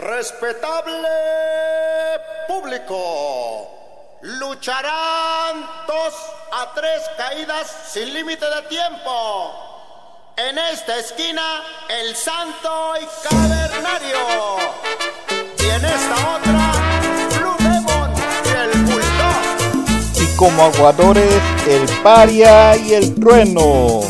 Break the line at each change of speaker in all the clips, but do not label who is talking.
Respetable público. Lucharán dos a tres caídas sin límite de tiempo. En esta esquina, el santo y cavernario. Y en esta otra, Blue Demon y el Bulldog.
y como aguadores el paria y el trueno.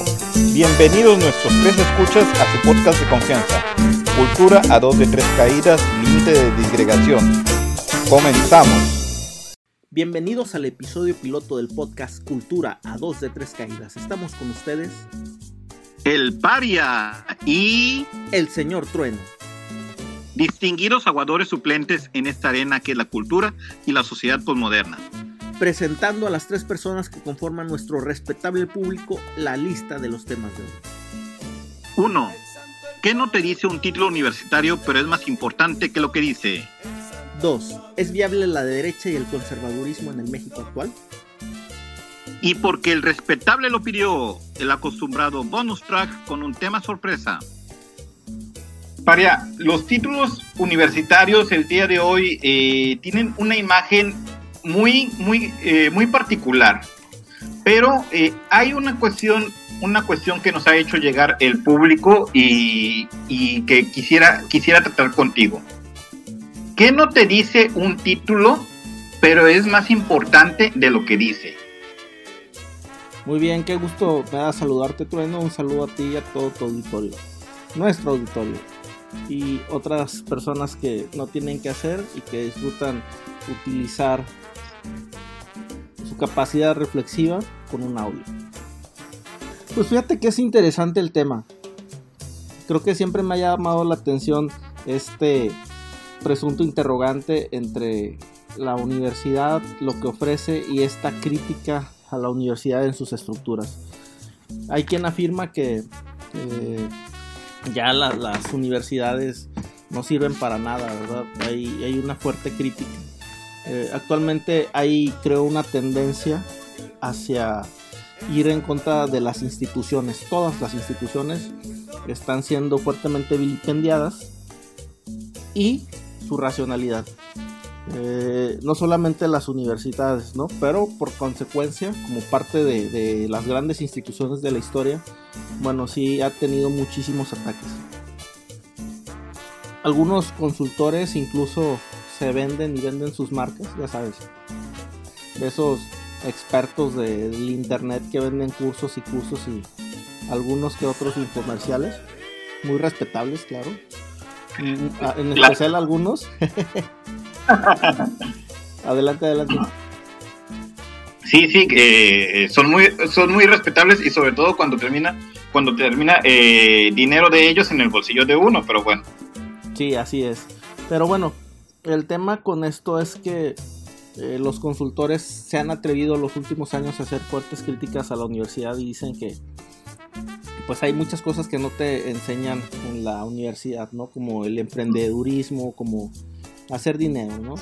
Bienvenidos nuestros tres escuchas a su podcast de confianza. Cultura a dos de tres caídas, límite de disgregación. Comenzamos.
Bienvenidos al episodio piloto del podcast Cultura a dos de tres caídas. Estamos con ustedes,
El paria y
el señor Trueno.
distinguidos aguadores suplentes en esta arena que es la cultura y la sociedad posmoderna.
presentando a las tres personas que conforman nuestro respetable público la lista de los temas de hoy.
1. ¿Qué no te dice un título universitario pero es más importante que lo que dice?
2. ¿Es viable la derecha y el conservadurismo en el México actual?
Y porque el respetable lo pidió, el acostumbrado bonus track con un tema sorpresa.
Paria, los títulos universitarios el día de hoy eh, tienen una imagen muy, muy, eh, muy particular. Pero eh, hay una cuestión, una cuestión que nos ha hecho llegar el público y, y que quisiera, quisiera tratar contigo. ¿Qué no te dice un título, pero es más importante de lo que dice?
Muy bien, qué gusto me da saludarte, Trueno. Un saludo a ti y a todo tu auditorio. Nuestro auditorio. Y otras personas que no tienen que hacer y que disfrutan utilizar su capacidad reflexiva con un audio. Pues fíjate que es interesante el tema. Creo que siempre me ha llamado la atención este presunto interrogante entre la universidad, lo que ofrece y esta crítica a la universidad en sus estructuras. Hay quien afirma que eh, ya la- las universidades no sirven para nada, ¿verdad? Hay, hay una fuerte crítica. Eh, actualmente hay, creo, una tendencia hacia ir en contra de las instituciones. Todas las instituciones están siendo fuertemente vilipendiadas y su racionalidad. Eh, no solamente las universidades, ¿no? Pero por consecuencia, como parte de, de las grandes instituciones de la historia, bueno, sí ha tenido muchísimos ataques. Algunos consultores incluso se venden y venden sus marcas, ya sabes. De esos expertos del internet que venden cursos y cursos y algunos que otros infomerciales, muy respetables, claro. Mm, ah, En especial algunos. adelante, adelante.
Sí, sí, eh, son muy, son muy respetables y sobre todo cuando termina, cuando termina eh, dinero de ellos en el bolsillo de uno, pero bueno.
Sí, así es. Pero bueno, el tema con esto es que eh, los consultores se han atrevido los últimos años a hacer fuertes críticas a la universidad y dicen que pues hay muchas cosas que no te enseñan en la universidad, ¿no? Como el emprendedurismo, como hacer dinero, ¿no?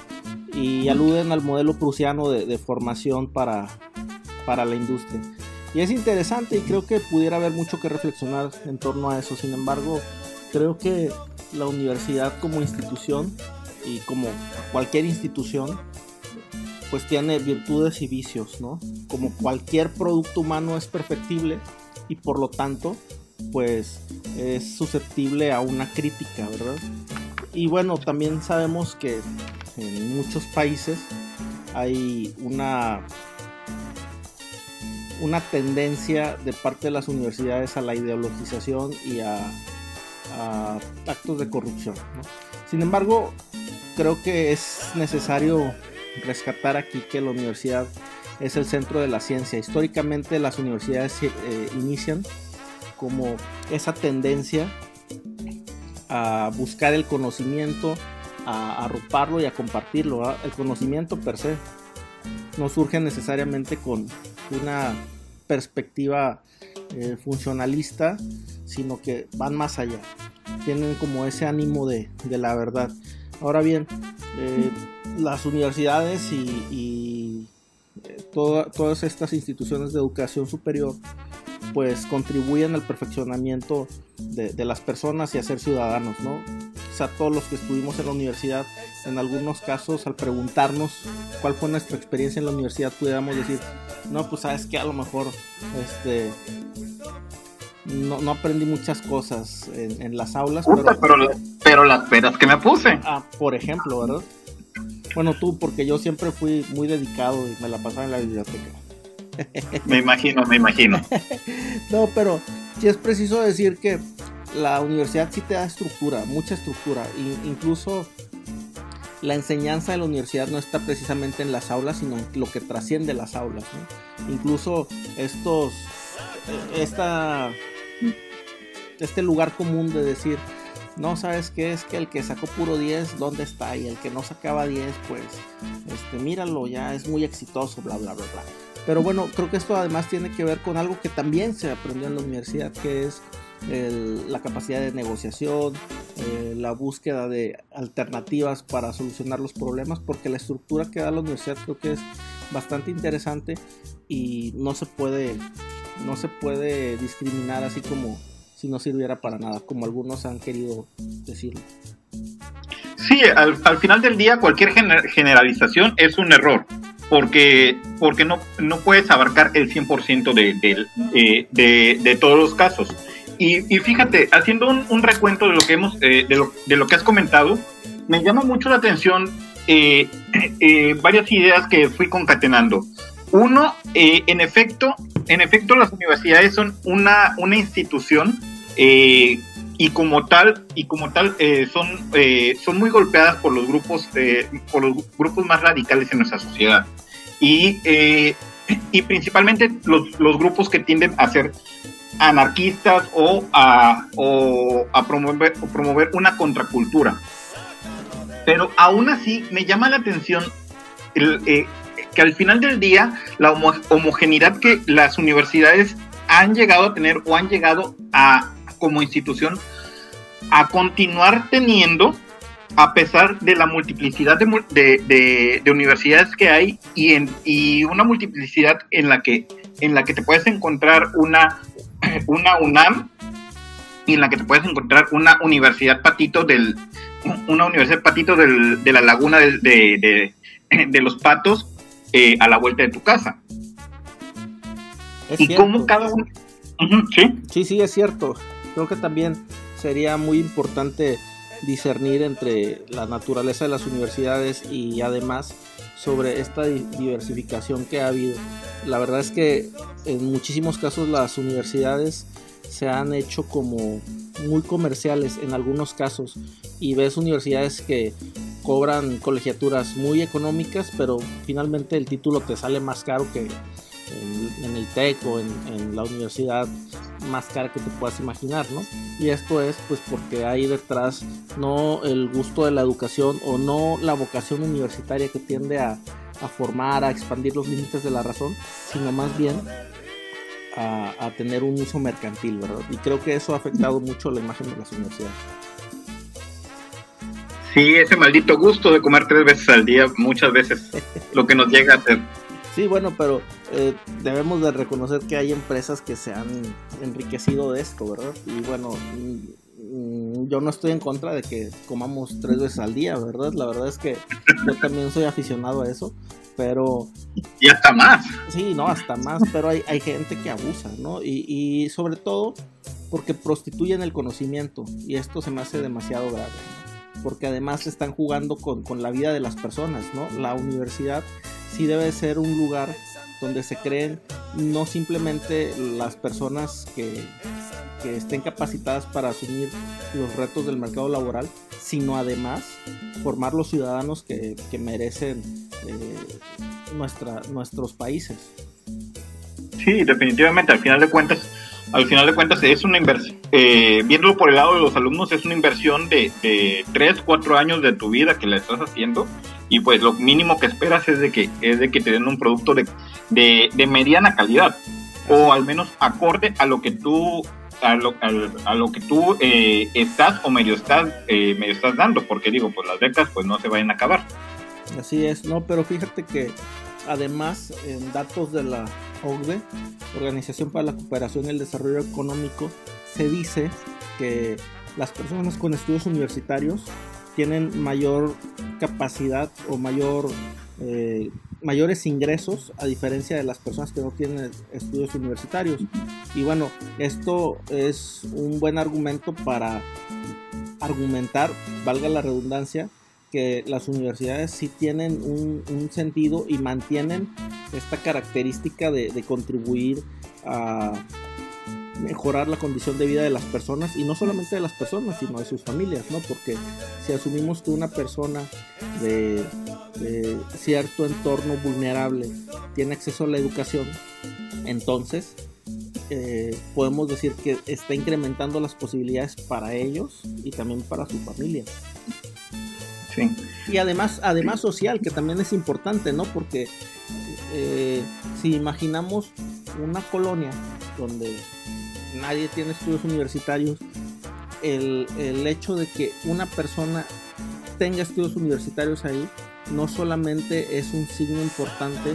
Y aluden al modelo prusiano de, de formación para, para la industria. Y es interesante y creo que pudiera haber mucho que reflexionar en torno a eso. Sin embargo, creo que la universidad como institución y como cualquier institución pues tiene virtudes y vicios, ¿no? Como cualquier producto humano es perfectible y por lo tanto pues es susceptible a una crítica, ¿verdad? Y bueno, también sabemos que en muchos países hay una una tendencia de parte de las universidades a la ideologización y a, a actos de corrupción. ¿no? Sin embargo, creo que es necesario rescatar aquí que la universidad es el centro de la ciencia. Históricamente las universidades eh, inician como esa tendencia a buscar el conocimiento, a arroparlo y a compartirlo. El conocimiento per se no surge necesariamente con una perspectiva eh, funcionalista, sino que van más allá. Tienen como ese ánimo de, de la verdad. Ahora bien, eh, las universidades y, y eh, toda- todas estas instituciones de educación superior pues contribuyen al perfeccionamiento de, de las personas y a ser ciudadanos, ¿no? quizá todos los que estuvimos en la universidad, en algunos casos al preguntarnos cuál fue nuestra experiencia en la universidad, pudiéramos decir, no, pues sabes que a lo mejor este no, no aprendí muchas cosas en, las aulas.
pero, pero, las peras que me puse.
Ah, por ejemplo, ¿verdad? Bueno, tú, porque yo siempre fui muy dedicado y me la pasaba en la biblioteca.
Me imagino, me imagino.
no, pero sí es preciso decir que la universidad sí te da estructura, mucha estructura. incluso la enseñanza de la universidad no está precisamente en las aulas, sino en lo que trasciende las aulas. Incluso estos, eh, esta este lugar común de decir, no sabes qué es que el que sacó puro 10, ¿dónde está? Y el que no sacaba 10, pues, este, míralo, ya es muy exitoso, bla, bla, bla, bla. Pero bueno, creo que esto además tiene que ver con algo que también se aprendió en la universidad, que es la capacidad de negociación, eh, la búsqueda de alternativas para solucionar los problemas, porque la estructura que da la universidad creo que es bastante interesante y no se puede, no se puede discriminar así como si no sirviera para nada, como algunos han querido decirlo.
Sí, al, final del día cualquier generalización es un error, porque, porque no, no puedes abarcar el 100% de, eh, de, de, todos los casos. Y, fíjate, haciendo un, recuento de lo, que hemos, eh, de, lo, de, lo, que has comentado, me llama mucho la atención eh, varias ideas que fui concatenando. Uno, en efecto, en efecto, las universidades son una, una institución eh, y como tal y como tal eh, son eh, son muy golpeadas por los grupos por los grupos más radicales en nuestra sociedad. Y y principalmente los, los, grupos que tienden a ser anarquistas o a, o a promover, o promover una contracultura. Pero aún así me llama la atención el, que al final del día la homogeneidad que las universidades han llegado a tener o han llegado a como institución a continuar teniendo a pesar de la multiplicidad de, universidades que hay y, en, y una multiplicidad en la que en la que te puedes encontrar una, una UNAM y en la que te puedes encontrar una universidad patito del una universidad patito del, de la laguna de, de los patos eh, a la vuelta de tu casa. y cómo cada uno...
¿sí? sí, sí, es cierto. Creo que también sería muy importante discernir entre la naturaleza de las universidades y además sobre esta diversificación que ha habido. La verdad es que en muchísimos casos las universidades se han hecho como muy comerciales en algunos casos y ves universidades que cobran colegiaturas muy económicas pero finalmente el título te sale más caro que en, el TEC o en, la universidad más cara que te puedas imaginar, ¿no? Y esto es pues porque hay detrás no el gusto de la educación o no la vocación universitaria que tiende a, a formar, a expandir los límites de la razón, sino más bien a, tener un uso mercantil, ¿verdad? Y creo que eso ha afectado mucho la imagen de las universidades.
Sí, ese maldito gusto de comer tres veces al día, muchas veces lo que nos llega a hacer.
Sí, bueno, pero eh, debemos de reconocer que hay empresas que se han enriquecido de esto, ¿verdad? Y bueno, mm, yo no estoy en contra de que comamos tres veces al día, ¿verdad? La verdad es que yo también soy aficionado a eso, pero...
Y hasta más.
Sí, no, hasta más, pero hay, hay gente que abusa, ¿no? Y, y, sobre todo porque prostituyen el conocimiento y esto se me hace demasiado grave, ¿no? Porque además están jugando con, con la vida de las personas, ¿no? La universidad sí debe ser un lugar donde se creen no simplemente las personas que, que, estén capacitadas para asumir los retos del mercado laboral, sino además formar los ciudadanos que, que merecen eh, nuestra, nuestros países.
Sí, definitivamente, al final de cuentas, al final de cuentas es una inversión, eh, viéndolo por el lado de los alumnos, es una inversión de, de 3, 4 años de tu vida que la estás haciendo. Y pues lo mínimo que esperas es de que, es de que te den un producto de, de, mediana calidad. O al menos acorde a lo que tú a lo, a, lo que tú eh, estás o medio estás eh, medio estás dando. Porque digo pues las becas pues no se vayan a acabar.
Así es, no, pero fíjate que además en datos de la OCDE, Organización para la Cooperación y el Desarrollo Económico, se dice que las personas con estudios universitarios tienen mayor capacidad o mayor eh, mayores ingresos a diferencia de las personas que no tienen estudios universitarios. Y bueno esto es un buen argumento para argumentar valga la redundancia que las universidades sí tienen un, sentido y mantienen esta característica de, contribuir a mejorar la condición de vida de las personas y no solamente de las personas sino de sus familias no porque si asumimos que una persona de, cierto entorno vulnerable tiene acceso a la educación entonces eh, podemos decir que está incrementando las posibilidades para ellos y también para su familia y además, además social, que también es importante, ¿no? Porque eh, si imaginamos una colonia donde nadie tiene estudios universitarios, el, hecho de que una persona tenga estudios universitarios ahí no solamente es un signo importante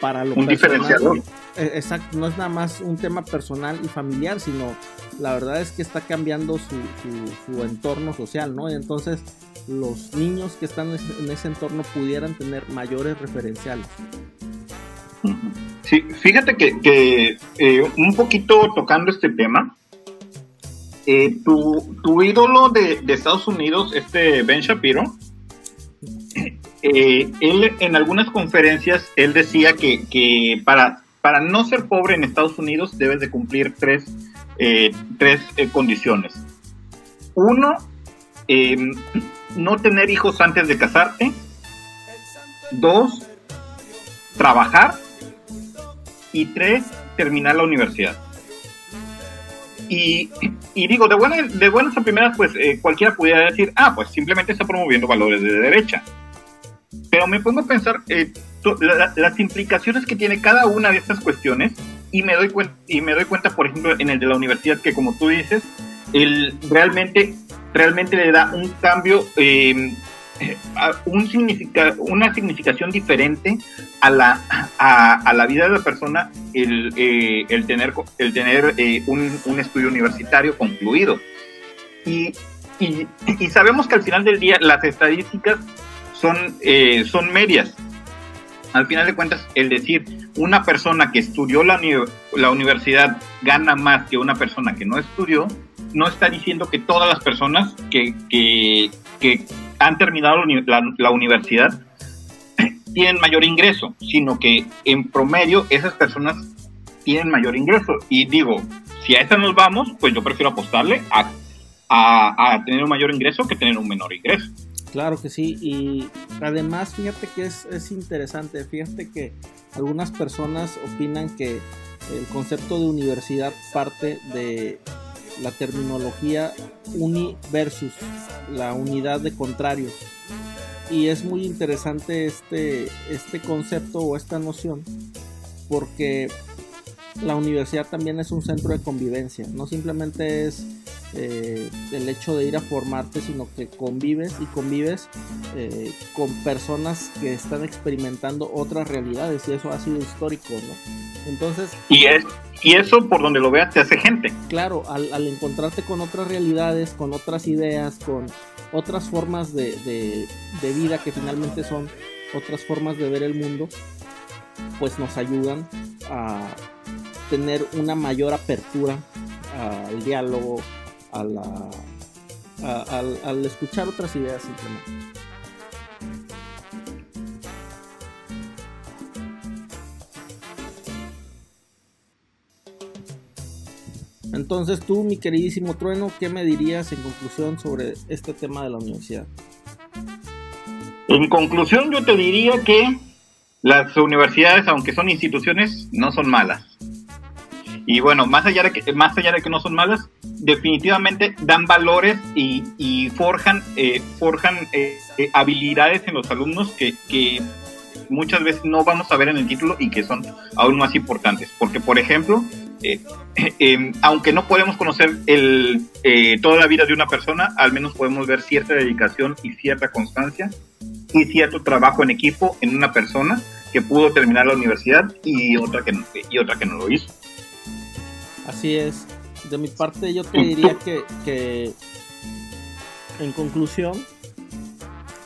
para lo
un diferenciador.
Eh, exacto, no es nada más un tema personal y familiar, sino la verdad es que está cambiando su, su, su entorno social, ¿no? Y entonces los niños que están en ese entorno pudieran tener mayores referenciales.
Sí, fíjate que, eh, un poquito tocando este tema, eh, tu, ídolo de, Estados Unidos, este Ben Shapiro, eh, él en algunas conferencias, él decía que, para, para no ser pobre en Estados Unidos debes de cumplir tres, tres condiciones. Uno, no tener hijos antes de casarte. Dos, trabajar. Y tres, terminar la universidad. Y, digo, de, buenas, de buenas a primeras, pues eh, cualquiera pudiera decir, ah, pues simplemente está promoviendo valores de derecha. Pero me pongo a pensar eh, las implicaciones que tiene cada una de estas cuestiones y me doy y me doy cuenta, por ejemplo, en el de la universidad, que como tú dices, el, realmente realmente le da un cambio, em, un significa, una significación diferente a la, a, la vida de la persona el, eh, el tener, el tener eh, un, un, estudio universitario concluido. Y, y, y, sabemos que al final del día las estadísticas son, eh, son medias. Al final de cuentas, el decir una persona que estudió la, universidad gana más que una persona que no estudió, no está diciendo que todas las personas que, han terminado la, universidad tienen mayor ingreso, sino que en promedio esas personas tienen mayor ingreso. Y digo, si a esa nos vamos, pues yo prefiero apostarle a, tener un mayor ingreso que tener un menor ingreso.
Claro que sí, y además fíjate que es, es interesante, fíjate que algunas personas opinan que el concepto de universidad parte de la terminología uni versus la unidad de contrarios. Y es muy interesante este, este concepto o esta noción porque la universidad también es un centro de convivencia, no simplemente es eh, el hecho de ir a formarte, sino que convives y convives eh, con personas que están experimentando otras realidades y eso ha sido histórico, ¿no? Entonces...
Y es, y eso por donde lo veas te hace gente.
Claro, al, encontrarte con otras realidades, con otras ideas, con otras formas de, de, vida que finalmente son otras formas de ver el mundo, pues nos ayudan a tener una mayor apertura al diálogo, al, al escuchar otras ideas simplemente. Entonces tú, mi queridísimo Trueno, ¿qué me dirías en conclusión sobre este tema de la universidad?
En conclusión, yo te diría que las universidades, aunque son instituciones, no son malas. Y bueno, más allá de que, más allá de que no son malas, definitivamente dan valores y, forjan, eh, forjan eh, eh, habilidades en los alumnos que, que muchas veces no vamos a ver en el título y que son aún más importantes. Porque, por ejemplo, eh, em, aunque no podemos conocer el, eh, toda la vida de una persona, al menos podemos ver cierta dedicación y cierta constancia y cierto trabajo en equipo en una persona que pudo terminar la universidad y otra que, y otra que no lo hizo.
Así es. de mi parte yo te diría que, que en conclusión,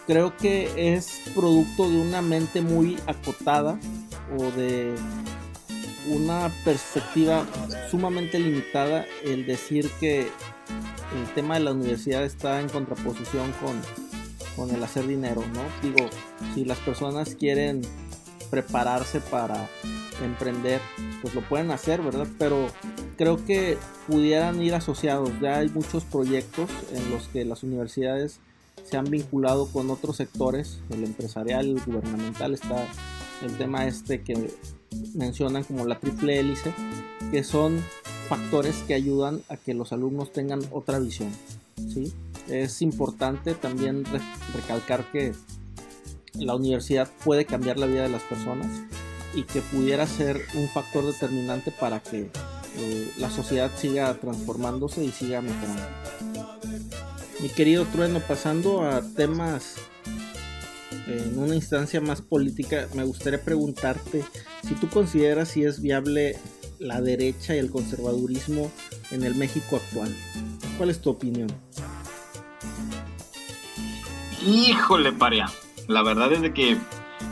creo que es producto de una mente muy acotada o de una perspectiva sumamente limitada el decir que el tema de la universidad está en contraposición con, con el hacer dinero, ¿no? Digo, si las personas quieren prepararse para emprender, pues lo pueden hacer, ¿verdad? Pero creo que pudieran ir asociados. Ya hay muchos proyectos en los que las universidades se han vinculado con otros sectores, el empresarial, el gubernamental, está el tema este que mencionan como la triple hélice, que son factores que ayudan a que los alumnos tengan otra visión. ¿sí? Es importante también recalcar que la universidad puede cambiar la vida de las personas y que pudiera ser un factor determinante para que eh, la sociedad siga transformándose y siga mejorando. Mi querido Trueno, pasando a temas en una instancia más política, me gustaría preguntarte si tú consideras si es viable la derecha y el conservadurismo en el México actual. ¿Cuál es tu opinión?
Híjole, paria. La verdad es de que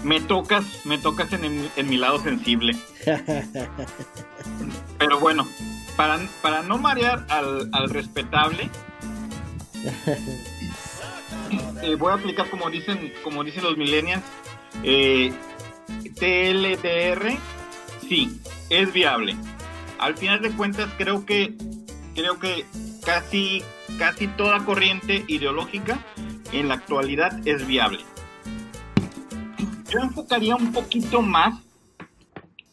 me tocas, me tocas en, mi lado sensible. Pero bueno, para, para no marear al, al respetable, eh, voy a aplicar como dicen, como dicen los millennials, eh, TLDR, sí, es viable. Al final de cuentas, creo que, creo que casi, casi toda corriente ideológica en la actualidad es viable. Yo enfocaría un poquito más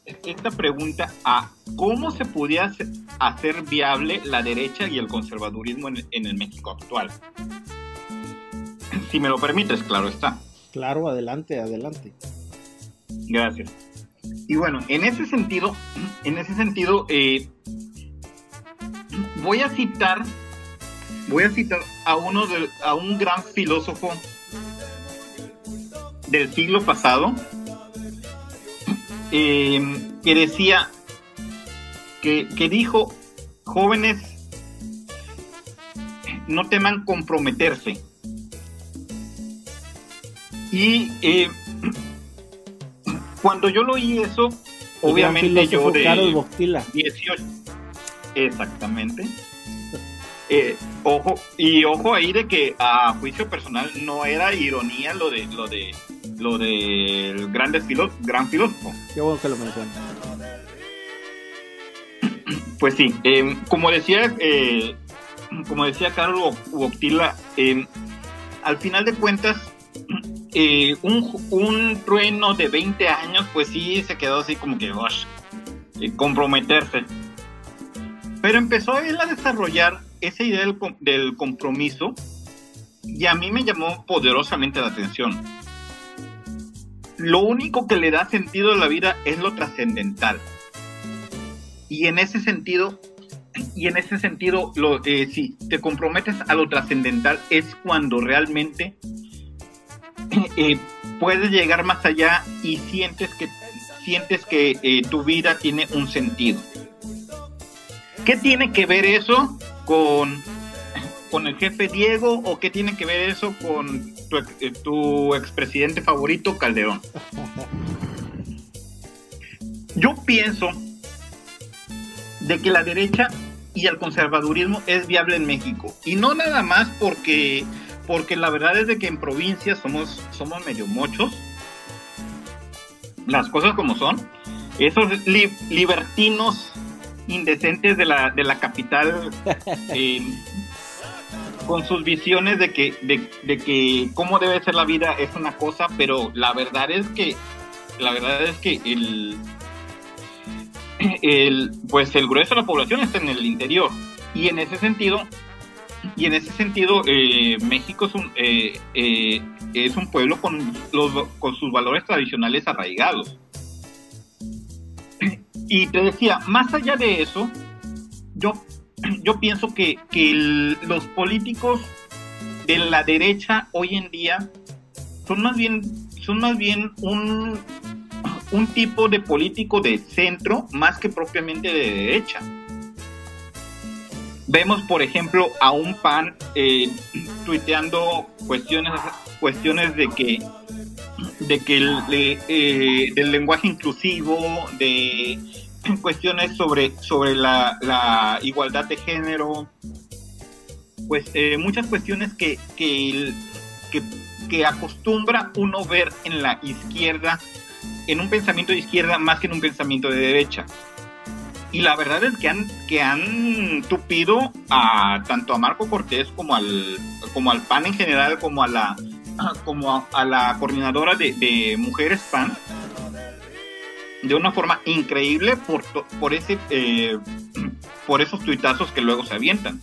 esta pregunta a cómo se podía hacer viable la derecha y el conservadurismo en, en el México actual. Si me lo permites, claro está.
Claro, adelante, adelante.
Gracias. Y bueno, en ese sentido, en ese sentido, eh, voy a citar, voy a citar a uno de, a un gran filósofo del siglo pasado eh, que decía que, que dijo jóvenes no teman comprometerse y eh, cuando yo lo oí eso, obviamente yo de 18. Exactamente. Eh, ojo, y ojo ahí de que a juicio personal no era ironía lo de lo de lo del grande gran filósofo.
Qué bueno que lo mencionas.
Pues sí, eh, como decía como decía Carlos Boctila, al final de cuentas eh, un, trueno de 20 años, pues sí se quedó así como que, eh, comprometerse. Pero empezó él a desarrollar esa idea del, compromiso y a mí me llamó poderosamente la atención. Lo único que le da sentido a la vida es lo trascendental. Y en ese sentido, y en ese sentido, lo, eh, si te comprometes a lo trascendental es cuando realmente eh, puedes llegar más allá y sientes que, sientes que eh, tu vida tiene un sentido. ¿Qué tiene que ver eso con, con el jefe Diego o qué tiene que ver eso con tu, eh, tu expresidente favorito Calderón? Yo pienso de que la derecha y el conservadurismo es viable en México. Y no nada más porque porque la verdad es de que en provincia somos, somos medio mochos, las cosas como son, esos libertinos indecentes de la, de la capital, eh, con sus visiones de que, de, que cómo debe ser la vida es una cosa, pero la verdad es que, la verdad es que el, el, pues el grueso de la población está en el interior. Y en ese sentido, y en ese sentido, eh, México es un, eh, eh, es un pueblo con, los, con sus valores tradicionales arraigados. Y te decía, más allá de eso, yo, yo pienso que, que los políticos de la derecha hoy en día son más bien, son más bien un, un tipo de político de centro más que propiamente de derecha. Vemos, por ejemplo, a un PAN eh, tuiteando cuestiones, cuestiones de que de que el, eh, del lenguaje inclusivo, de cuestiones sobre, sobre la, igualdad de género, pues eh, muchas cuestiones que, que, que, acostumbra uno ver en la izquierda, en un pensamiento de izquierda más que en un pensamiento de derecha. Y la verdad es que han, que han tupido a tanto a Marco Cortés como al, como al PAN en general, como a la, como a, la coordinadora de, Mujeres PAN, de una forma increíble por, por, ese, eh, por esos tuitazos que luego se avientan.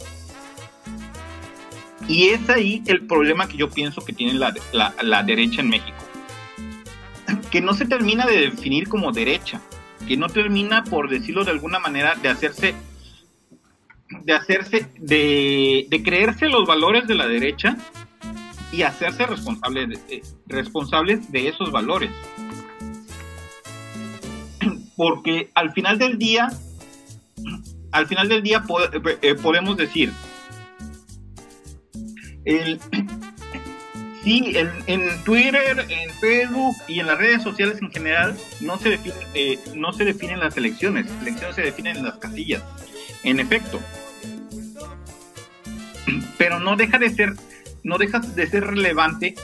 Y es ahí el problema que yo pienso que tiene la, la derecha en México. Que no se termina de definir como derecha que no termina, por decirlo de alguna manera, de hacerse, de hacerse, de, creerse los valores de la derecha y hacerse responsable de, responsables de esos valores. Porque al final del día, al final del día eh, podemos decir, Sí, en, Twitter, en Facebook y en las redes sociales en general no se, eh, no se definen las elecciones, las elecciones se definen en las casillas, en efecto. Pero no deja de ser, no deja de ser relevante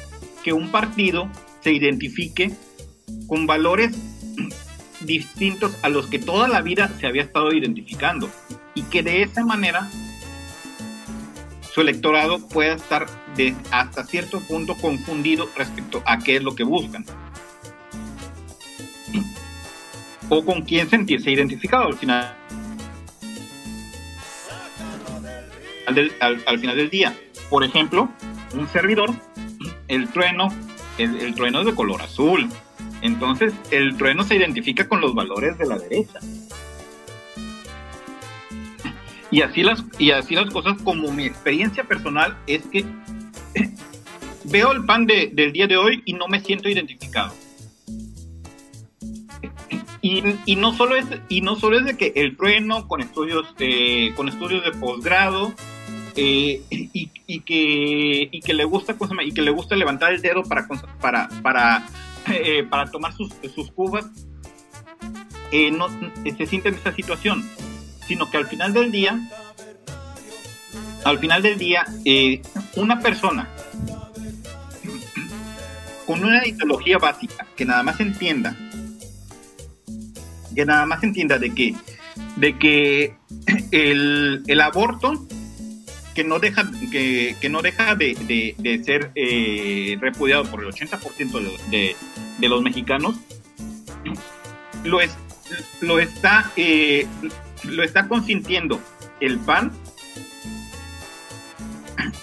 que un partido se identifique con valores distintos a los que toda la vida se había estado identificando y que de esa manera su electorado pueda estar de hasta cierto punto confundido respecto a qué es lo que buscan. O con quién sentirse identificado al final. Al, final del día. Por ejemplo, un servidor, el trueno, el trueno es de color azul. Entonces, el trueno se identifica con los valores de la derecha. Y así las, y así las cosas, como mi experiencia personal, es que veo el pan de, del día de hoy y no me siento identificado. Y, y, no solo es y no solo es de que el trueno con estudios eh, con estudios de posgrado eh, y, y, que y que le gusta y que le gusta levantar el dedo para para para eh, para tomar sus, sus cubas no se siente en esa situación sino que al final del día, al final del día, eh, una persona con una ideología básica que nada más entienda, que nada más entienda de que, de que el, aborto que no deja, que, no deja de, ser eh, repudiado por el 80% de, de, los mexicanos, lo, es, lo está eh, lo está consintiendo el PAN,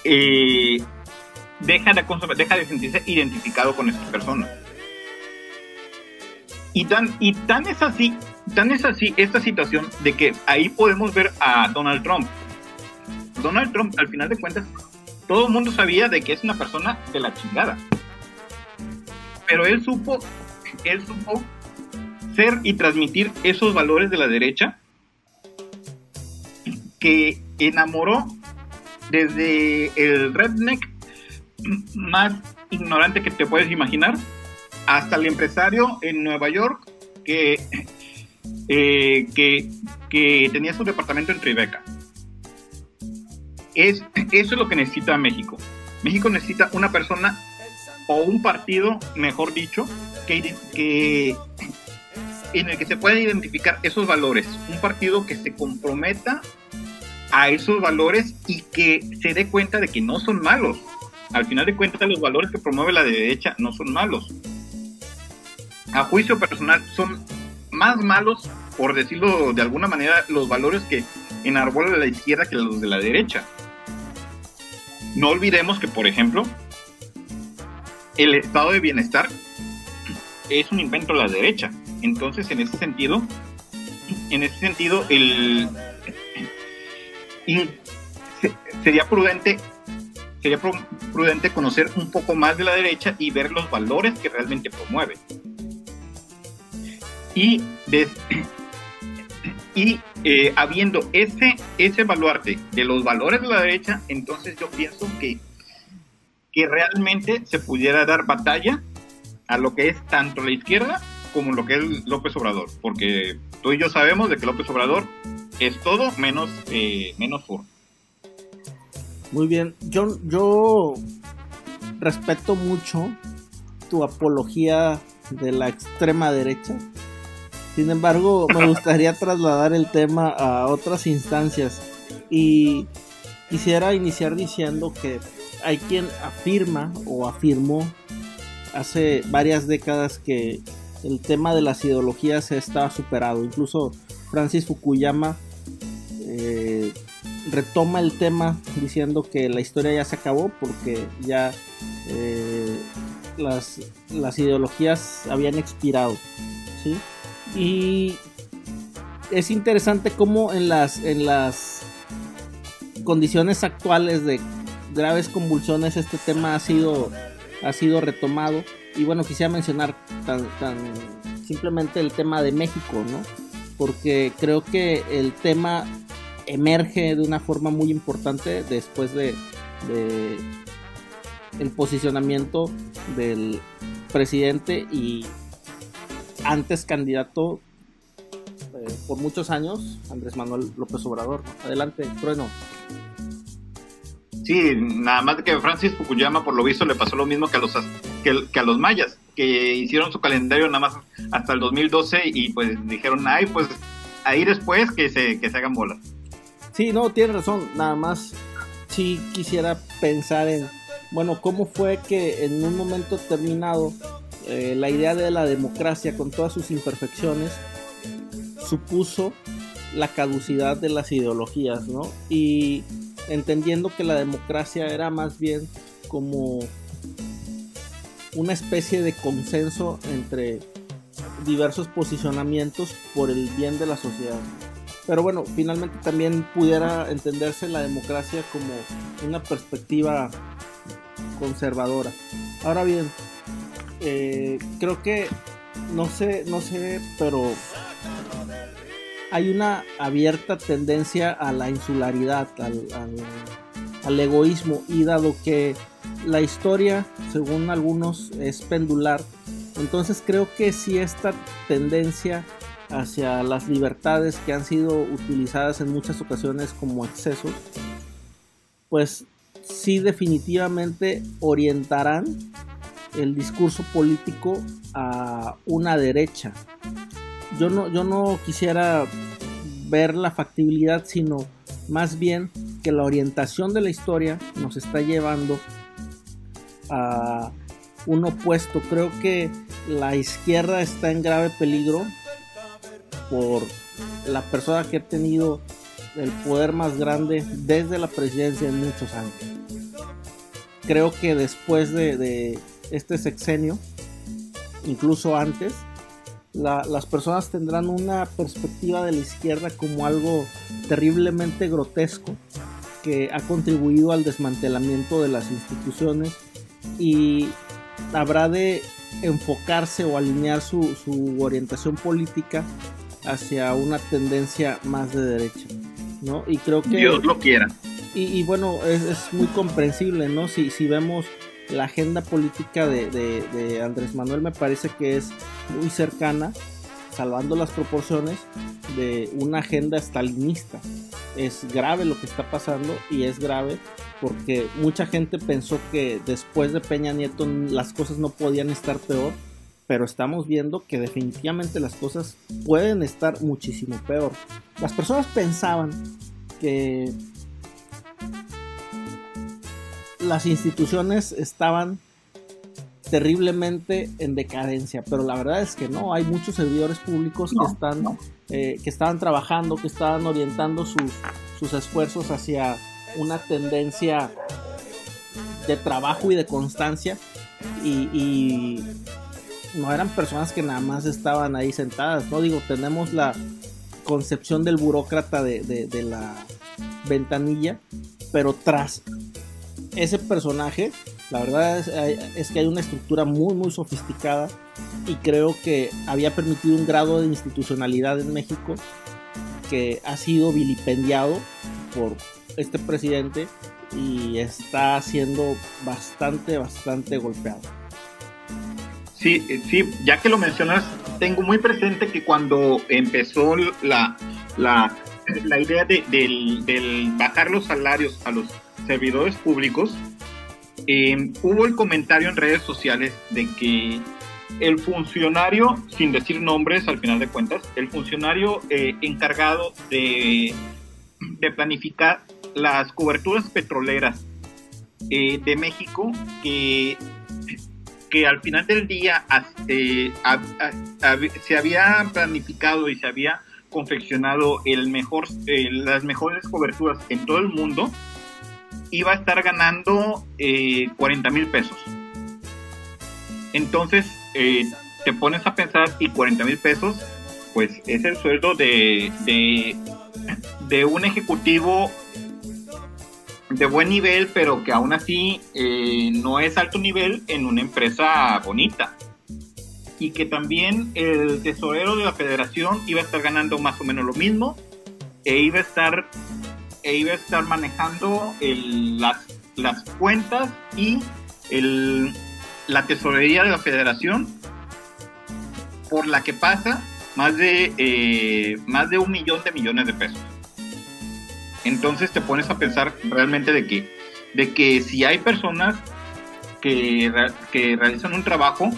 eh, deja, de, deja de sentirse identificado con esta persona. Y tan, y tan es así, tan es así esta situación de que ahí podemos ver a Donald Trump. Donald Trump, al final de cuentas, todo el mundo sabía de que es una persona de la chingada. Pero él supo, él supo ser y transmitir esos valores de la derecha que enamoró desde el redneck más ignorante que te puedes imaginar hasta el empresario en Nueva York que, eh, que, tenía su departamento en Tribeca. Es, eso es lo que necesita México. México necesita una persona o un partido, mejor dicho, que, en el que se pueda identificar esos valores. Un partido que se comprometa a esos valores y que se dé cuenta de que no son malos. Al final de cuentas, los valores que promueve la derecha no son malos. A juicio personal, son más malos, por decirlo de alguna manera, los valores que enarbola la izquierda que los de la derecha. No olvidemos que, por ejemplo, el estado de bienestar es un invento de la derecha. Entonces, en ese sentido, en ese sentido, el, sería prudente sería prudente conocer un poco más de la derecha y ver los valores que realmente promueve. Y, y eh, habiendo ese, ese baluarte de los valores de la derecha, entonces yo pienso que, que realmente se pudiera dar batalla a lo que es tanto la izquierda como lo que es López Obrador, porque tú y yo sabemos de que López Obrador es todo menos, eh, menos fur.
Muy bien, yo, yo respeto mucho tu apología de la extrema derecha. Sin embargo, me gustaría trasladar el tema a otras instancias y quisiera iniciar diciendo que hay quien afirma o afirmó hace varias décadas que el tema de las ideologías está superado. Incluso Francis Fukuyama eh, retoma el tema diciendo que la historia ya se acabó porque ya eh, las, las, ideologías habían expirado. Y es interesante cómo en las, en las condiciones actuales de graves convulsiones este tema ha sido, ha sido retomado. Y bueno, quisiera mencionar tan, tan simplemente el tema de México, ¿no? Porque creo que el tema emerge de una forma muy importante después de, el posicionamiento del presidente y antes candidato eh, por muchos años, Andrés Manuel López Obrador. Adelante, Trueno.
Sí, nada más que Francis Fukuyama por lo visto le pasó lo mismo que a los que, a los mayas, que hicieron su calendario nada más hasta el 2012 y pues dijeron, ay, pues ahí después que se, que se hagan bolas.
Sí, no, tiene razón. Nada más si quisiera pensar en, bueno, cómo fue que en un momento determinado eh, la idea de la democracia con todas sus imperfecciones supuso la caducidad de las ideologías, ¿no? Y entendiendo que la democracia era más bien como una especie de consenso entre diversos posicionamientos por el bien de la sociedad. Pero bueno, finalmente también pudiera entenderse la democracia como una perspectiva conservadora. Ahora bien, eh, creo que no sé, no sé, pero hay una abierta tendencia a la insularidad, al, al egoísmo y dado que la historia, según algunos, es pendular, entonces creo que si esta tendencia hacia las libertades que han sido utilizadas en muchas ocasiones como excesos, pues sí definitivamente orientarán el discurso político a una derecha. Yo no, yo no quisiera ver la factibilidad, sino más bien que la orientación de la historia nos está llevando a un opuesto. Creo que la izquierda está en grave peligro por la persona que ha tenido el poder más grande desde la presidencia en muchos años. Creo que después de, este sexenio, incluso antes, las personas tendrán una perspectiva de la izquierda como algo terriblemente grotesco que ha contribuido al desmantelamiento de las instituciones y habrá de enfocarse o alinear su, su orientación política hacia una tendencia más de derecha, ¿no? Y creo que...
Dios lo quiera.
Y, bueno, es, muy comprensible, ¿no? Si, si vemos la agenda política de, de, Andrés Manuel me parece que es muy cercana, salvando las proporciones, de una agenda stalinista. Es grave lo que está pasando y es grave porque mucha gente pensó que después de Peña Nieto las cosas no podían estar peor pero estamos viendo que definitivamente las cosas pueden estar muchísimo peor. Las personas pensaban que las instituciones estaban terriblemente en decadencia, pero la verdad es que no, hay muchos servidores públicos que están eh, que estaban trabajando, que estaban orientando sus, sus esfuerzos hacia una tendencia de trabajo y de constancia y no eran personas que nada más estaban ahí sentadas, ¿no? Digo, tenemos la concepción del burócrata de, la ventanilla, pero tras ese personaje, la verdad es, que hay una estructura muy, muy sofisticada y creo que había permitido un grado de institucionalidad en México que ha sido vilipendiado por este presidente y está siendo bastante, bastante golpeado.
Sí, eh, sí, ya que lo mencionas, tengo muy presente que cuando empezó la, la, la idea de, del, bajar los salarios a los servidores públicos, eh, hubo el comentario en redes sociales de que el funcionario, sin decir nombres al final de cuentas, el funcionario eh, encargado de, de, planificar las coberturas petroleras eh, de México, que, que al final del día eh, se había planificado y se había confeccionado el mejor, las mejores coberturas en todo el mundo, iba a estar ganando 40 mil pesos. Entonces, eh, te pones a pensar y 40 mil pesos, pues es el sueldo de, de, un ejecutivo de buen nivel, pero que aún así eh, no es alto nivel en una empresa bonita. Y que también el tesorero de la federación iba a estar ganando más o menos lo mismo e iba a estar, e iba a estar manejando las, las cuentas y el, la tesorería de la federación por la que pasa más de, eh, más de un millón de millones de pesos. Entonces te pones a pensar realmente de que, de que si hay personas que, que realizan un trabajo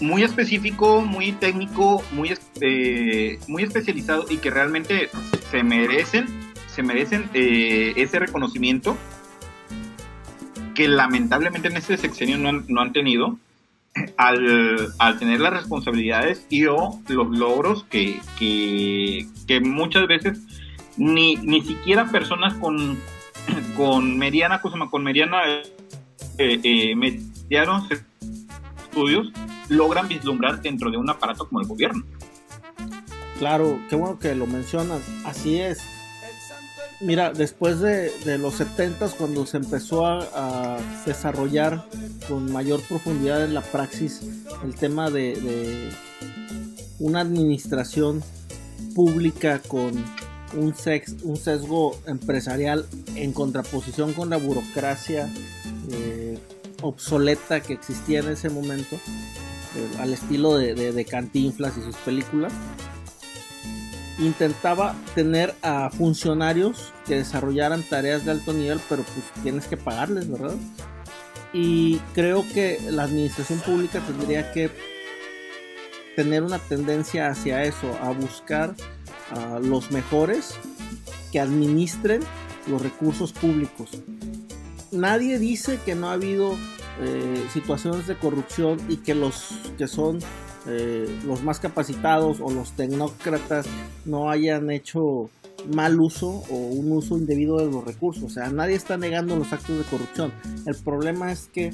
muy específico, muy técnico, muy, eh, muy especializado y que realmente se merecen, se merecen eh, ese reconocimiento, que lamentablemente en este sexenio no han, tenido, al, al, tener las responsabilidades y o los logros que, que, muchas veces ni, ni siquiera personas con, con mediana, con mediana, eh, eh, estudios logran vislumbrar dentro de un aparato como el gobierno.
Claro, qué bueno que lo mencionas. Así es. Mira, después de, los 70 cuando se empezó a, desarrollar con mayor profundidad en la praxis el tema de, una administración pública con un, un, sesgo empresarial en contraposición con la burocracia eh, obsoleta que existía en ese momento, eh, al estilo de, de Cantinflas y sus películas intentaba tener a funcionarios que desarrollaran tareas de alto nivel, pero pues tienes que pagarles, ¿verdad? Y creo que la administración pública tendría que tener una tendencia hacia eso, a buscar a los mejores que administren los recursos públicos. Nadie dice que no ha habido eh, situaciones de corrupción y que los que son eh, los más capacitados o los tecnócratas no hayan hecho mal uso o un uso indebido de los recursos. O sea, nadie está negando los actos de corrupción. El problema es que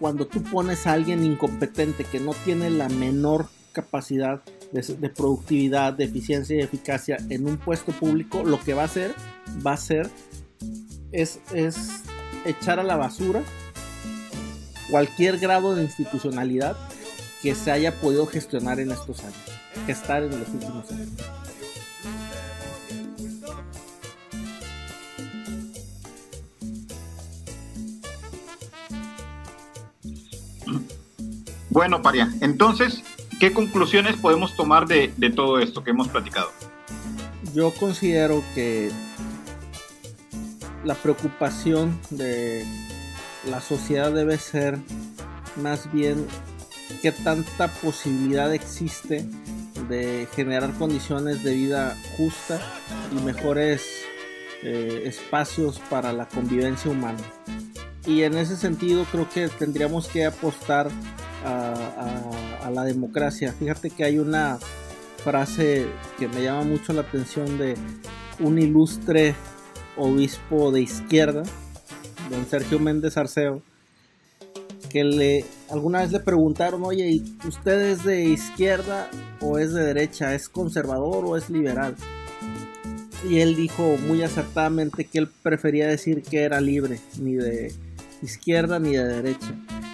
cuando tú pones a alguien incompetente que no tiene la menor capacidad de, productividad, de eficiencia y eficacia en un puesto público, lo que va a hacer, va a ser, es, es echar a la basura cualquier grado de institucionalidad que se haya podido gestionar en estos años, que estar en los últimos años.
Bueno, Paria, entonces, ¿qué conclusiones podemos tomar de, de todo esto que hemos platicado?
Yo considero que la preocupación de la sociedad debe ser más bien qué tanta posibilidad existe de generar condiciones de vida justa y mejores eh, espacios para la convivencia humana. Y en ese sentido creo que tendríamos que apostar a, la democracia. Fíjate que hay una frase que me llama mucho la atención de un ilustre obispo de izquierda, don Sergio Méndez Arceo, que le alguna vez le preguntaron, oye, ¿usted es de izquierda o es de derecha? ¿Es conservador o es liberal? Y él dijo muy acertadamente que él prefería decir que era libre, ni de izquierda ni de derecha.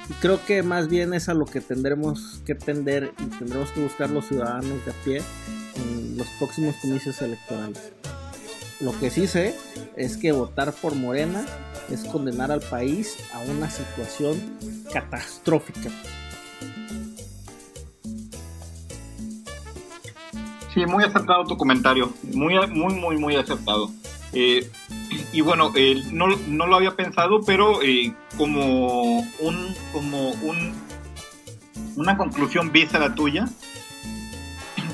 Y creo que más bien es a lo que tendremos que tender y tendremos que buscar los ciudadanos de a pie en los próximos comicios electorales. Lo que sí sé es que votar por Morena es condenar al país a una situación catastrófica.
Sí, muy acertado tu comentario, muy, muy, muy, muy acertado. Eh, y bueno, eh, no, no, lo había pensado, pero eh, como un, como un, una conclusión vista la tuya,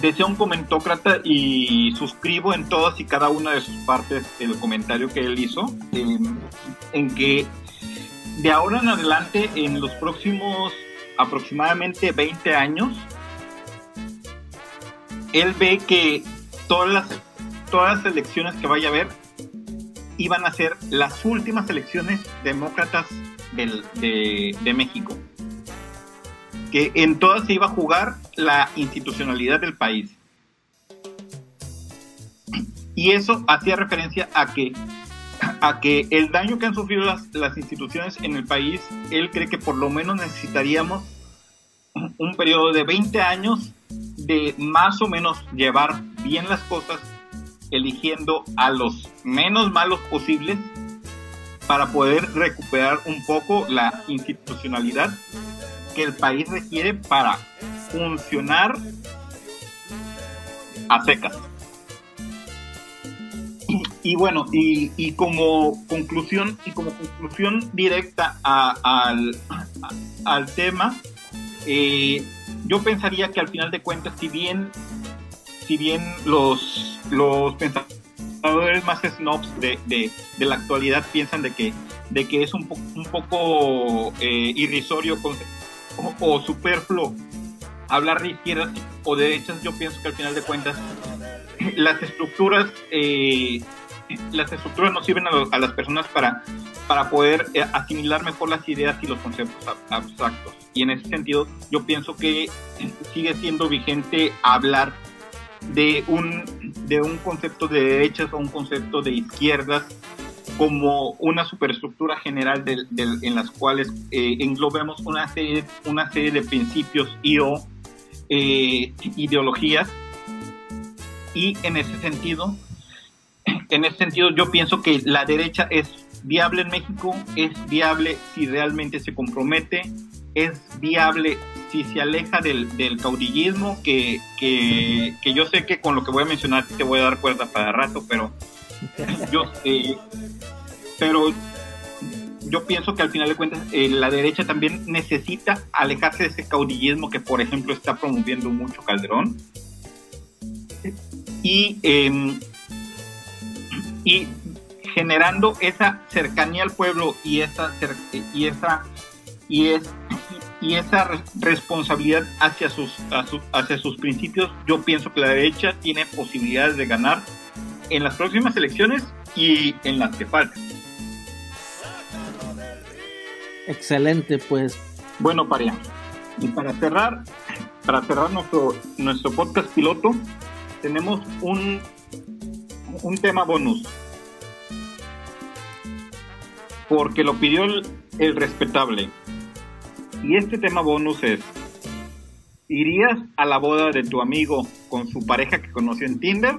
decía un comentócrata y suscribo en todas y cada una de sus partes el comentario que él hizo, en que de ahora en adelante, en los próximos aproximadamente 20 años, él ve que todas las, todas las elecciones que vaya a haber iban a ser las últimas elecciones demócratas de, de México que en todas se iba a jugar la institucionalidad del país. Y eso hacía referencia a que, a que el daño que han sufrido las, las instituciones en el país, él cree que por lo menos necesitaríamos un periodo de 20 años de más o menos llevar bien las cosas, eligiendo a los menos malos posibles para poder recuperar un poco la institucionalidad que el país requiere para funcionar a secas. Y, bueno, y, como conclusión, y como conclusión directa al, al tema, eh, yo pensaría que al final de cuentas, si bien, si bien los, los pensadores más snobs de, de, la actualidad piensan de que, de que es un, un poco eh, irrisorio o, superfluo hablar de izquierdas o derechas, yo pienso que al final de cuentas las estructuras eh, las estructuras nos sirven a, las personas para, para poder eh, asimilar mejor las ideas y los conceptos abstractos. Y en ese sentido, yo pienso que sigue siendo vigente hablar de un, de un concepto de derechas o un concepto de izquierdas como una superestructura general en las cuales eh, englobemos una serie, una serie de principios y o eh, ideologías. Y en ese sentido en ese sentido yo pienso que la derecha es viable en México es viable si realmente se compromete es viable si se aleja del, caudillismo que, que, que, yo sé que con lo que voy a mencionar te voy a dar cuerda para rato pero yo eh, pero yo pienso que al final de cuentas eh, la derecha también necesita alejarse de ese caudillismo que por ejemplo está promoviendo mucho Calderón. Y, em, y generando esa cercanía al pueblo y esa y esa y es y esa responsabilidad hacia sus, hacia sus principios yo pienso que la derecha tiene posibilidades de ganar en las próximas elecciones y en las que faltan
Excelente, pues.
Bueno, Paria. Y para cerrar, para cerrar nuestro, nuestro podcast piloto, tenemos un, un tema bonus. Porque lo pidió el, el respetable. Y este tema bonus es, ¿irías a la boda de tu amigo con su pareja que conoció en Tinder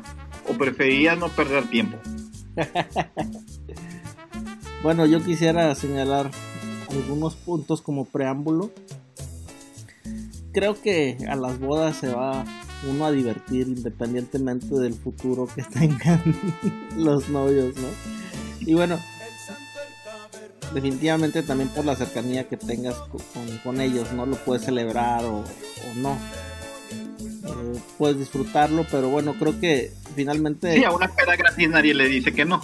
o preferirías no perder tiempo?
bueno, yo quisiera señalar algunos puntos como preámbulo. Creo que a las bodas se va uno a divertir independientemente del futuro que tengan los novios, ¿no? Y bueno, definitivamente también por la cercanía que tengas con, ellos, ¿no? Lo puedes celebrar o, no. Eh, puedes disfrutarlo, pero bueno, creo que finalmente...
Sí, a una peda gratis nadie le dice que no.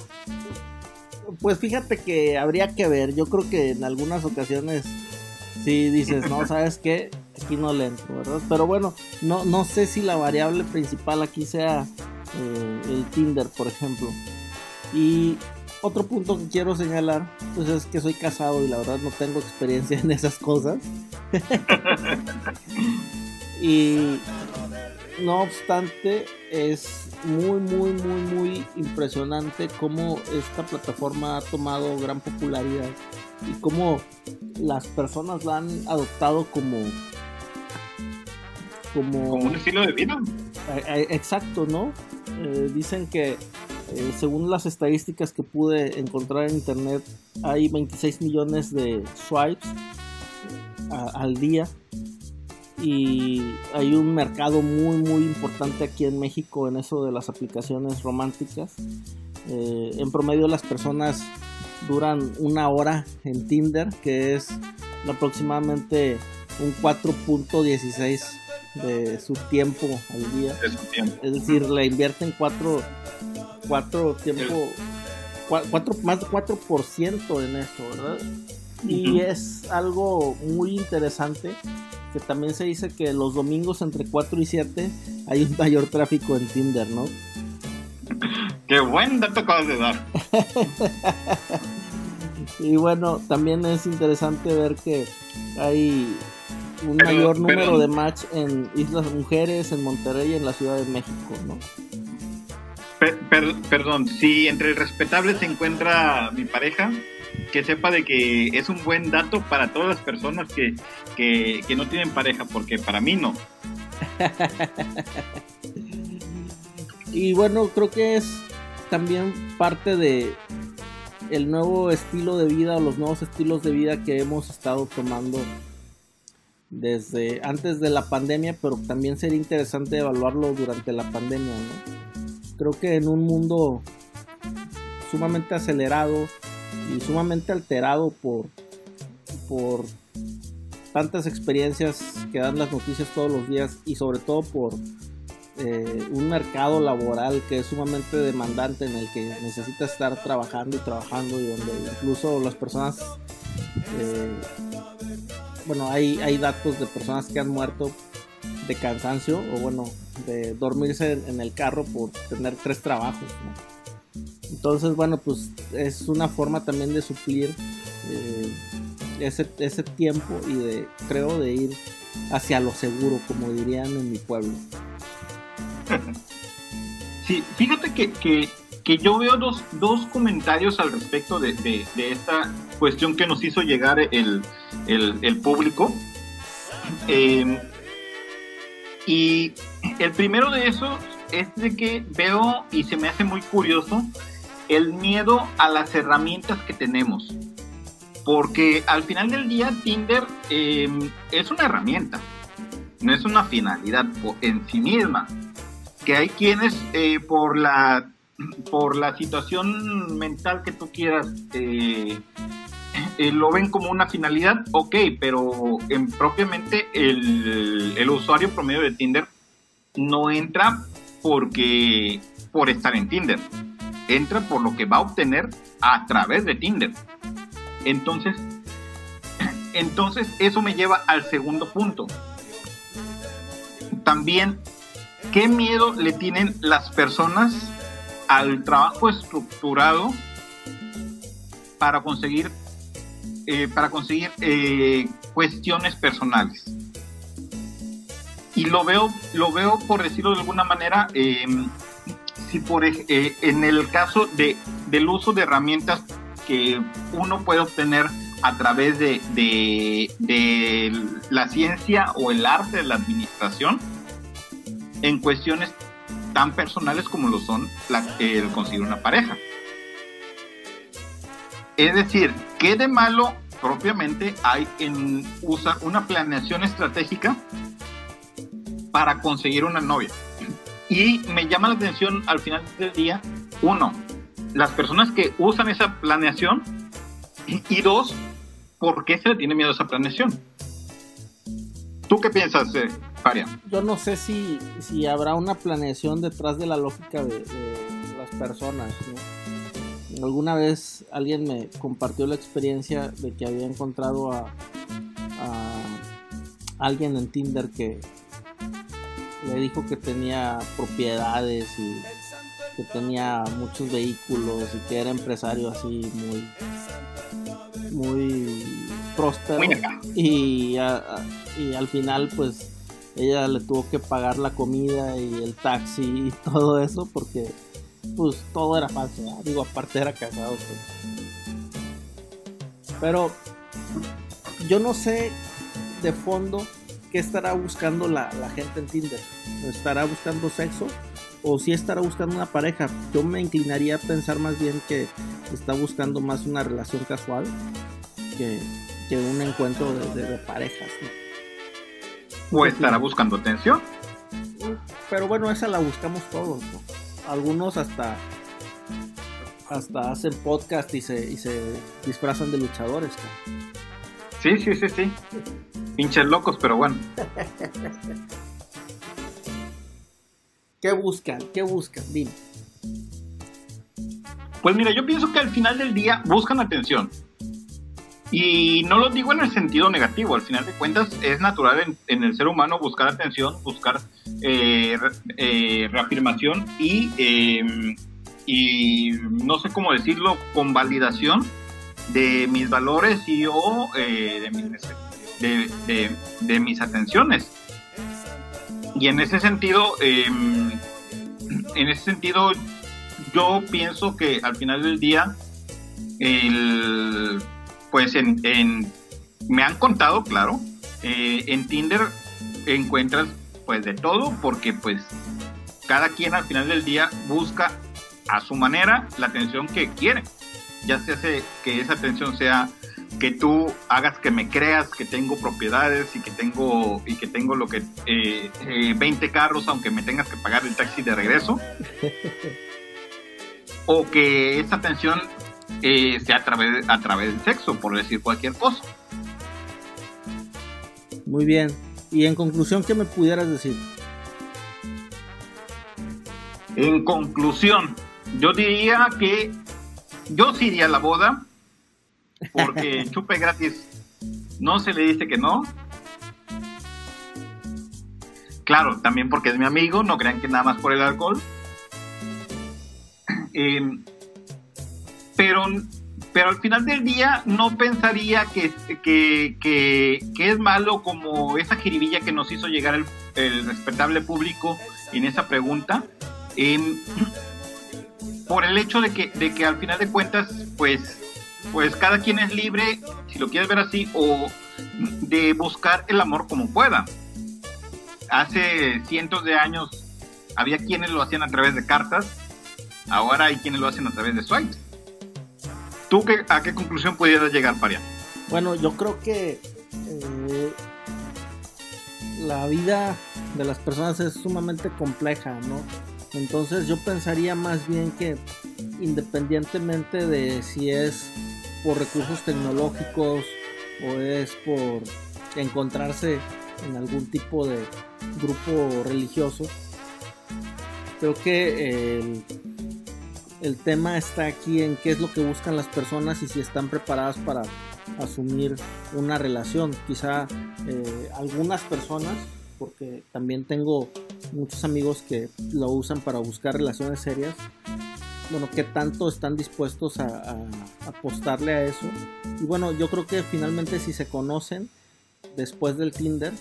Pues fíjate que habría que ver. Yo creo que en algunas ocasiones sí dices, no, ¿sabes qué? Aquí no le entro, ¿verdad? Pero bueno, no, no sé si la variable principal aquí sea eh, el Tinder, por ejemplo. Y otro punto que quiero señalar, pues es que soy casado y la verdad no tengo experiencia en esas cosas. y no obstante, es muy, muy, muy, muy impresionante cómo esta plataforma ha tomado gran popularidad y cómo las personas la han adoptado como
como, un estilo de vida
Exacto, ¿no? Eh, dicen que según las estadísticas que pude encontrar en internet, hay 26 millones de swipes al día y hay un mercado muy muy importante aquí en México en eso de las aplicaciones románticas. en promedio las personas duran una hora en Tinder, que es aproximadamente un 4.16 de su tiempo al día. Es decir, le invierten 4, 4 tiempo, 4, más de 4% en eso, ¿verdad? Y es algo muy interesante que también se dice que los domingos entre 4 y 7 hay un mayor tráfico en Tinder, ¿no?
Qué buen dato acabas de dar.
y bueno, también es interesante ver que hay un mayor número de match en Islas Mujeres, en Monterrey y en la Ciudad de México, ¿no?
perdón, si entre el respetable se encuentra mi pareja, que sepa de que es un buen dato para todas las personas que, que no tienen pareja, porque para mí no.
y bueno, creo que es también parte de el nuevo estilo de vida o los nuevos estilos de vida que hemos estado tomando desde antes de la pandemia, pero también sería interesante evaluarlo durante la pandemia, Creo que en un mundo sumamente acelerado y sumamente alterado por, por tantas experiencias que dan las noticias todos los días y sobre todo por eh, un mercado laboral que es sumamente demandante en el que necesita estar trabajando y trabajando y donde incluso las personas eh, bueno hay, hay datos de personas que han muerto de cansancio o bueno de dormirse en el carro por tener tres trabajos entonces bueno pues es una forma también de suplir eh, ese, ese tiempo y de creo de ir hacia lo seguro como dirían en mi pueblo
Sí, fíjate que, yo veo dos, dos, comentarios al respecto de, esta cuestión que nos hizo llegar el, público. Em, y el primero de esos es de que veo y se me hace muy curioso el miedo a las herramientas que tenemos. Porque al final del día Tinder em, es una herramienta, no es una finalidad en sí misma que hay quienes eh, por la por la situación mental que tú quieras eh, eh, lo ven como una finalidad, ok, pero en, propiamente el, el, usuario promedio de Tinder no entra porque por estar en Tinder, entra por lo que va a obtener a través de Tinder. Entonces, entonces eso me lleva al segundo punto. También ¿Qué miedo le tienen las personas al trabajo estructurado para conseguir, eh, para conseguir eh, cuestiones personales? Y lo veo, lo veo por decirlo de alguna manera, em, si por eh, en el caso de, del uso de herramientas que uno puede obtener a través de, de la ciencia o el arte de la administración, en cuestiones tan personales como lo son el conseguir una pareja. Es decir, ¿qué de malo propiamente hay en usar una planeación estratégica para conseguir una novia? Y me llama la atención al final del día, uno, las personas que usan esa planeación y dos, ¿por qué se le tiene miedo a esa planeación? ¿Tú qué piensas, eh,
yo no sé si, si habrá una planeación detrás de la lógica de, las personas. Alguna vez alguien me compartió la experiencia de que había encontrado a, a alguien en Tinder que le dijo que tenía propiedades y que tenía muchos vehículos y que era empresario así muy muy próspero y, y al final pues ella le tuvo que pagar la comida y el taxi y todo eso porque pues todo era falso, digo, aparte era casado. Pues. Pero yo no sé de fondo ¿qué estará buscando la, la gente en Tinder? ¿Estará buscando sexo? ¿O si estará buscando una pareja? Yo me inclinaría a pensar más bien que está buscando más una relación casual que, que un encuentro de, de, parejas.
¿O estará buscando atención?
Pero bueno, esa la buscamos todos. Algunos hasta hasta hacen podcast y se, y se disfrazan de luchadores.
Sí, sí, sí, sí. Pinches locos, pero bueno.
¿Qué buscan? ¿Qué buscan? Dime.
Pues mira, yo pienso que al final del día buscan atención. Y no lo digo en el sentido negativo, al final de cuentas es natural en, el ser humano buscar atención, buscar eh, eh, reafirmación y em, y no sé cómo decirlo, con validación de mis valores y o eh, de, mis, atenciones. Y en ese sentido, em, en ese sentido, yo pienso que al final del día, pues en, me han contado, claro, eh, en Tinder encuentras pues de todo, porque pues cada quien al final del día busca a su manera la atención que quiere. Ya se hace que esa atención sea que tú hagas que me creas que tengo propiedades y que tengo y que tengo lo que eh, 20 eh, carros aunque me tengas que pagar el taxi de regreso. O que esa atención eh, sea a través a través del sexo por decir cualquier cosa.
Muy bien. Y en conclusión qué me pudieras decir
en conclusión yo diría que yo sí iría a la boda, porque chupe gratis no se le dice que no. Claro, también porque es mi amigo, no crean que nada más por el alcohol. Em, pero, pero al final del día no pensaría que, que, es malo como esa jiribilla que nos hizo llegar el, el respetable público en esa pregunta. Eh, por el hecho de que, de que al final de cuentas, pues, pues cada quien es libre, si lo quieres ver así, o de buscar el amor como pueda. Hace cientos de años había quienes lo hacían a través de cartas, ahora hay quienes lo hacen a través de swipes. ¿Tú qué, a qué conclusión pudieras llegar, Paria?
Bueno, yo creo que eh, la vida de las personas es sumamente compleja, ¿no? Entonces yo pensaría más bien que independientemente de si es por recursos tecnológicos o es por encontrarse en algún tipo de grupo religioso, creo que el, el tema está aquí en qué es lo que buscan las personas y si están preparadas para asumir una relación. Quizá eh, algunas personas porque también tengo muchos amigos que lo usan para buscar relaciones serias. Bueno, ¿qué tanto están dispuestos a, apostarle a eso? Y bueno, yo creo que finalmente si se conocen después del Tinder,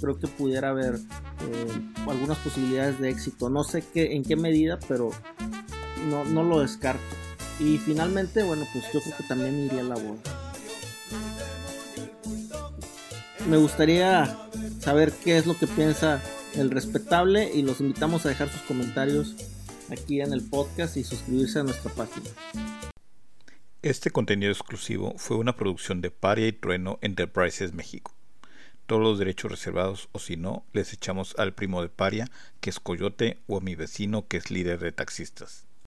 creo que pudiera haber eh, algunas posibilidades de éxito. No sé qué, en qué medida, pero no, no lo descarto. Y finalmente, bueno, pues yo creo que también iría a la boda. Me gustaría saber qué es lo que piensa el respetable y los invitamos a dejar sus comentarios aquí en el podcast y suscribirse a nuestra página.
Este contenido exclusivo fue una producción de Paria y Trueno Enterprises México. Todos los derechos reservados o si no, les echamos al primo de Paria, que es Coyote, o a mi vecino, que es líder de taxistas.